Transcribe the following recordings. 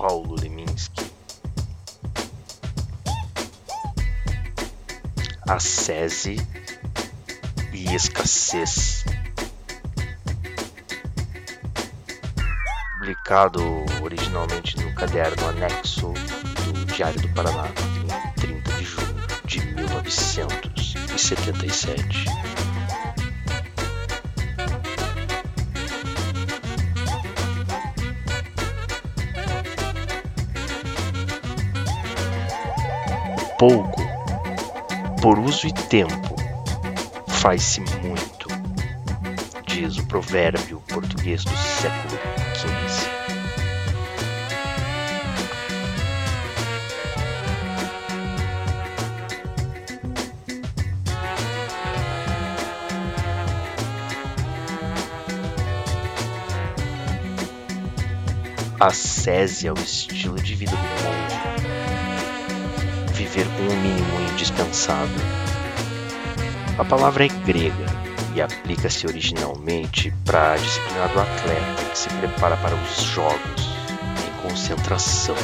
Paulo Leminski. Ascese e escassez. Publicado originalmente no caderno anexo do Diário do Paraná, em 30 de junho de 1977. Pouco, por uso e tempo, faz-se muito, diz o provérbio português do século XV. É o estilo de vida do monge viver com o mínimo indispensável. A palavra é grega e aplica-se originalmente para a disciplina do atleta que se prepara para os jogos em concentração.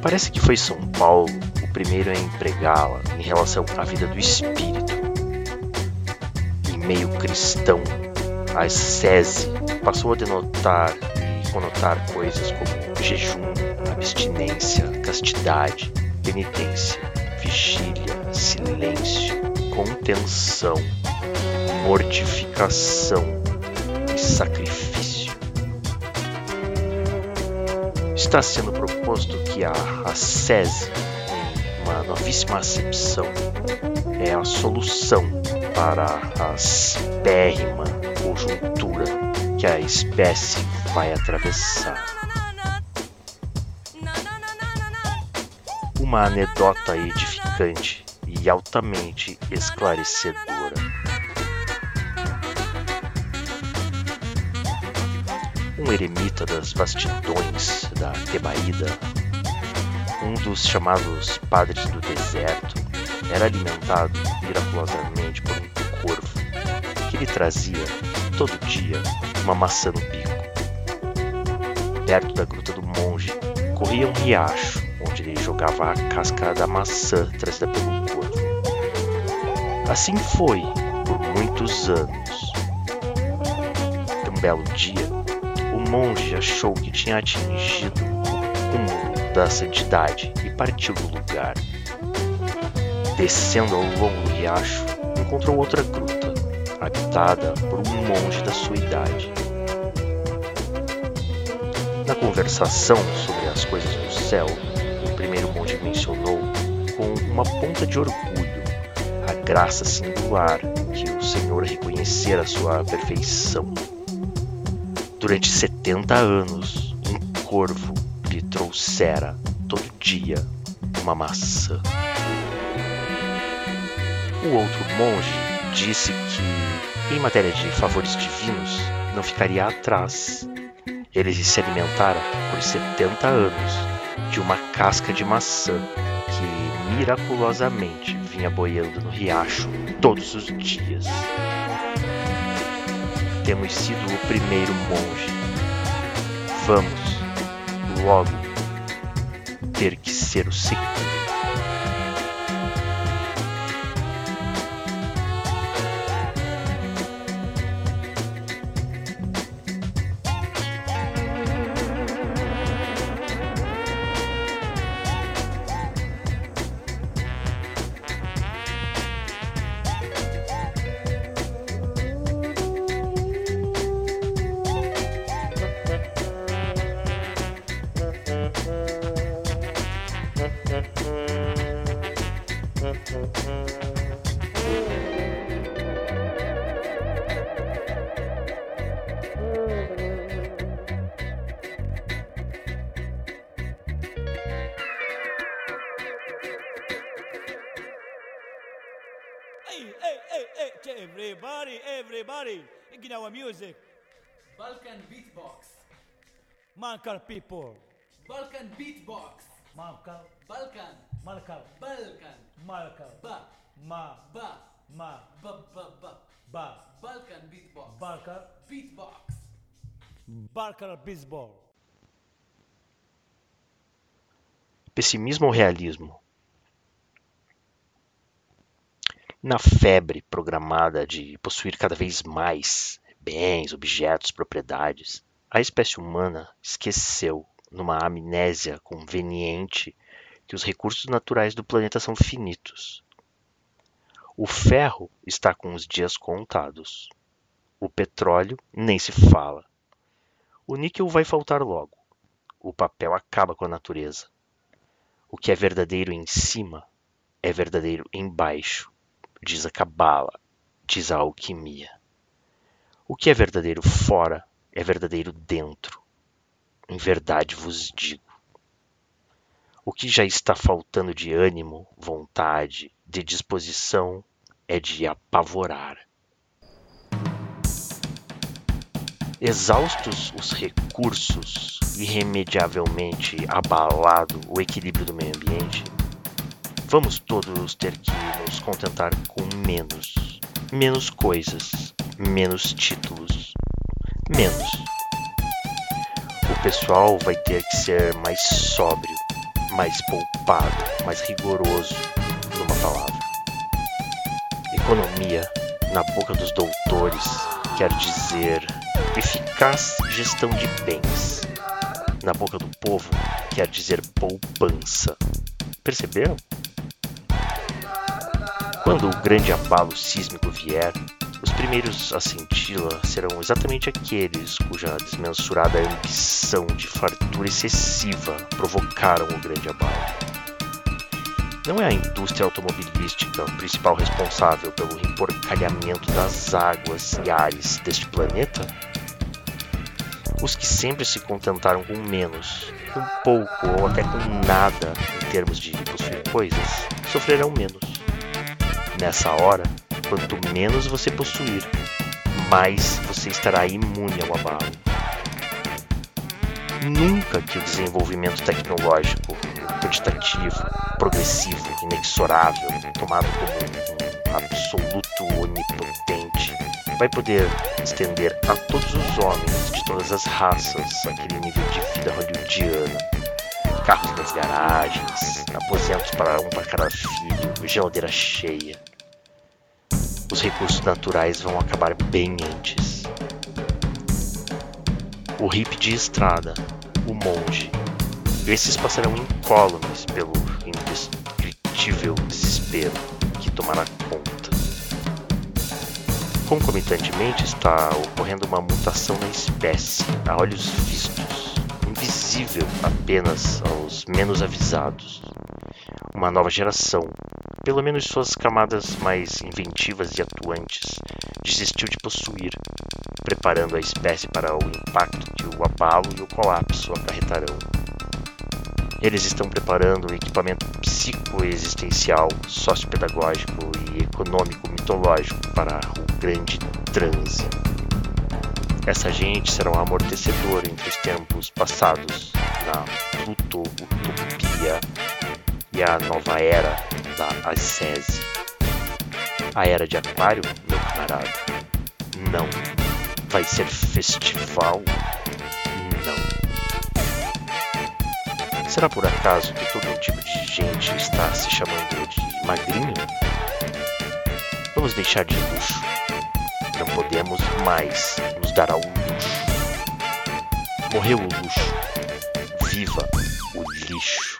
Parece que foi São Paulo o primeiro a empregá-la em relação à vida do espírito. Em meio cristão, a ascese passou a denotar e conotar coisas como jejum, abstinência, castidade, penitência, vigília, silêncio, contenção, mortificação e sacrifício. Está sendo proposto que a ascese, uma novíssima acepção, é a solução para a aspérrima conjuntura que a espécie vai atravessar. uma anedota edificante e altamente esclarecedora. Um eremita das vastidões da Tebaída, um dos chamados padres do deserto, era alimentado miraculosamente por um corvo que lhe trazia todo dia uma maçã no bico. Perto da gruta do monge corria um riacho onde ele jogava a casca da maçã trazida pelo corvo. Assim foi por muitos anos. Um belo dia, o monge achou que tinha atingido o cúmulo da santidade e partiu do lugar. Descendo ao longo do riacho, encontrou outra gruta, habitada por um monge da sua idade. Conversação sobre as coisas do céu, primeiro monge mencionou com uma ponta de orgulho a graça singular que o Senhor reconhecera sua perfeição. Durante setenta anos, um corvo lhe trouxera todo dia uma maçã. O outro monge disse que, em matéria de favores divinos, não ficaria atrás. Ele se alimentara por setenta anos de uma casca de maçã que miraculosamente vinha boiando no riacho todos os dias. Temos sido o primeiro monge. Vamos, logo, ter que ser o segundo. everybody, in our music. Balkan beatbox. Malkar people. Balkan beatbox. Malkar. Balkan. Malkar. Balkan. Malkar. Ba. Ma. Ba. Ma. Ba. Ba. Ba. Ba. Balkan beatbox. Balkar. Beatbox. Balkar beatbox. Pessimismo ou realismo? Na febre programada de possuir cada vez mais bens, objetos, propriedades, a espécie humana esqueceu, numa amnésia conveniente, que os recursos naturais do planeta são finitos. O ferro está com os dias contados. O petróleo nem se fala. O níquel vai faltar logo. O papel acaba com a natureza. O que é verdadeiro em cima é verdadeiro embaixo, diz a Cabala, diz a alquimia. O que é verdadeiro fora é verdadeiro dentro. Em verdade vos digo. O que já está faltando de ânimo, vontade, de disposição é de apavorar. Exaustos os recursos, irremediavelmente abalado o equilíbrio do meio ambiente, vamos todos ter que nos contentar com menos, menos coisas, menos títulos, menos. O pessoal vai ter que ser mais sóbrio, mais poupado, mais rigoroso, numa palavra. Economia, na boca dos doutores, quer dizer eficaz gestão de bens. Na boca do povo, quer dizer poupança. Perceberam? Quando o grande abalo sísmico vier, os primeiros a senti-la serão exatamente aqueles cuja desmensurada ambição de fartura excessiva provocaram o grande abalo. Não é a indústria automobilística o principal responsável pelo emporcalhamento das águas e ares deste planeta? Os que sempre se contentaram com menos, com pouco ou até com nada em termos de possuir coisas, sofrerão menos. Nessa hora, quanto menos você possuir, mais você estará imune ao abalo. Nunca que o desenvolvimento tecnológico, quantitativo, progressivo, inexorável, tomado como um absoluto onipotente, vai poder estender a todos os homens de todas as raças aquele nível de vida hollywoodiana. Carros nas garagens, aposentos para um para cada filho, geladeira cheia. Os recursos naturais vão acabar bem antes. O hippie de estrada, o monge, esses passarão incólumes pelo indescritível desespero que tomará conta. Concomitantemente está ocorrendo uma mutação na espécie, a olhos vistos, invisível apenas aos menos avisados. Uma nova geração, pelo menos suas camadas mais inventivas e atuantes, desistiu de possuir, preparando a espécie para o impacto que o abalo e o colapso acarretarão. Eles estão preparando um equipamento psicoexistencial, sociopedagógico e econômico-mitológico para o grande transe. Essa gente será um amortecedor entre os tempos passados na Pluto-Utopia e a nova era da ascese. A era de Aquário, meu camarada? Não. Vai ser festival? Será por acaso que todo tipo de gente está se chamando de magrinho? Vamos deixar de luxo. Não podemos mais nos dar ao luxo. Morreu o luxo. Viva o lixo.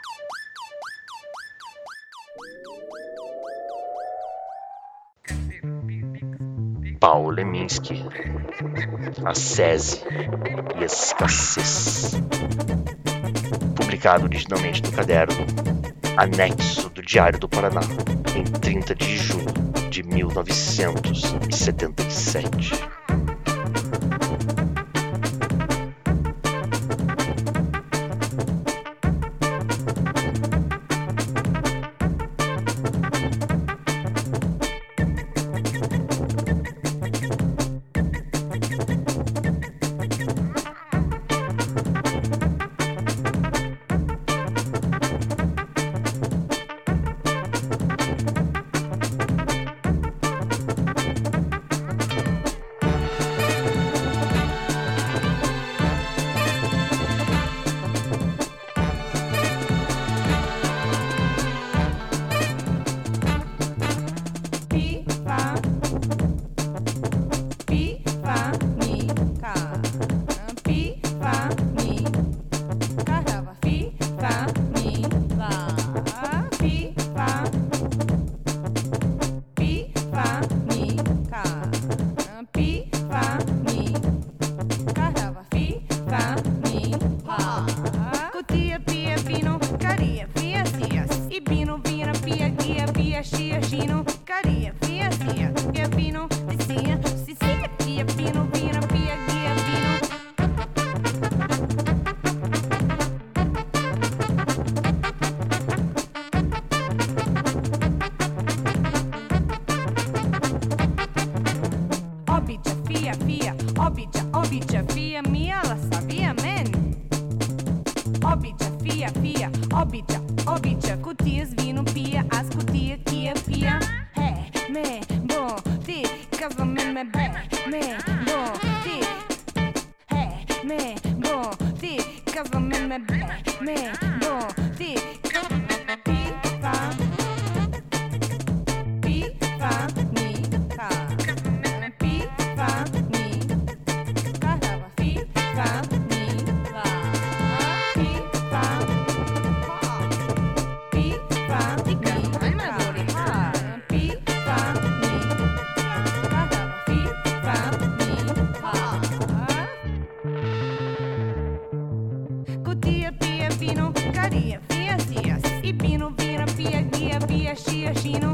Paulo Leminski, a SESI e a escassez publicado originalmente no caderno Anexo do Diário do Paraná, em 30 de junho de 1977. huh obića, fija, fija, obića, obića. she, or she, no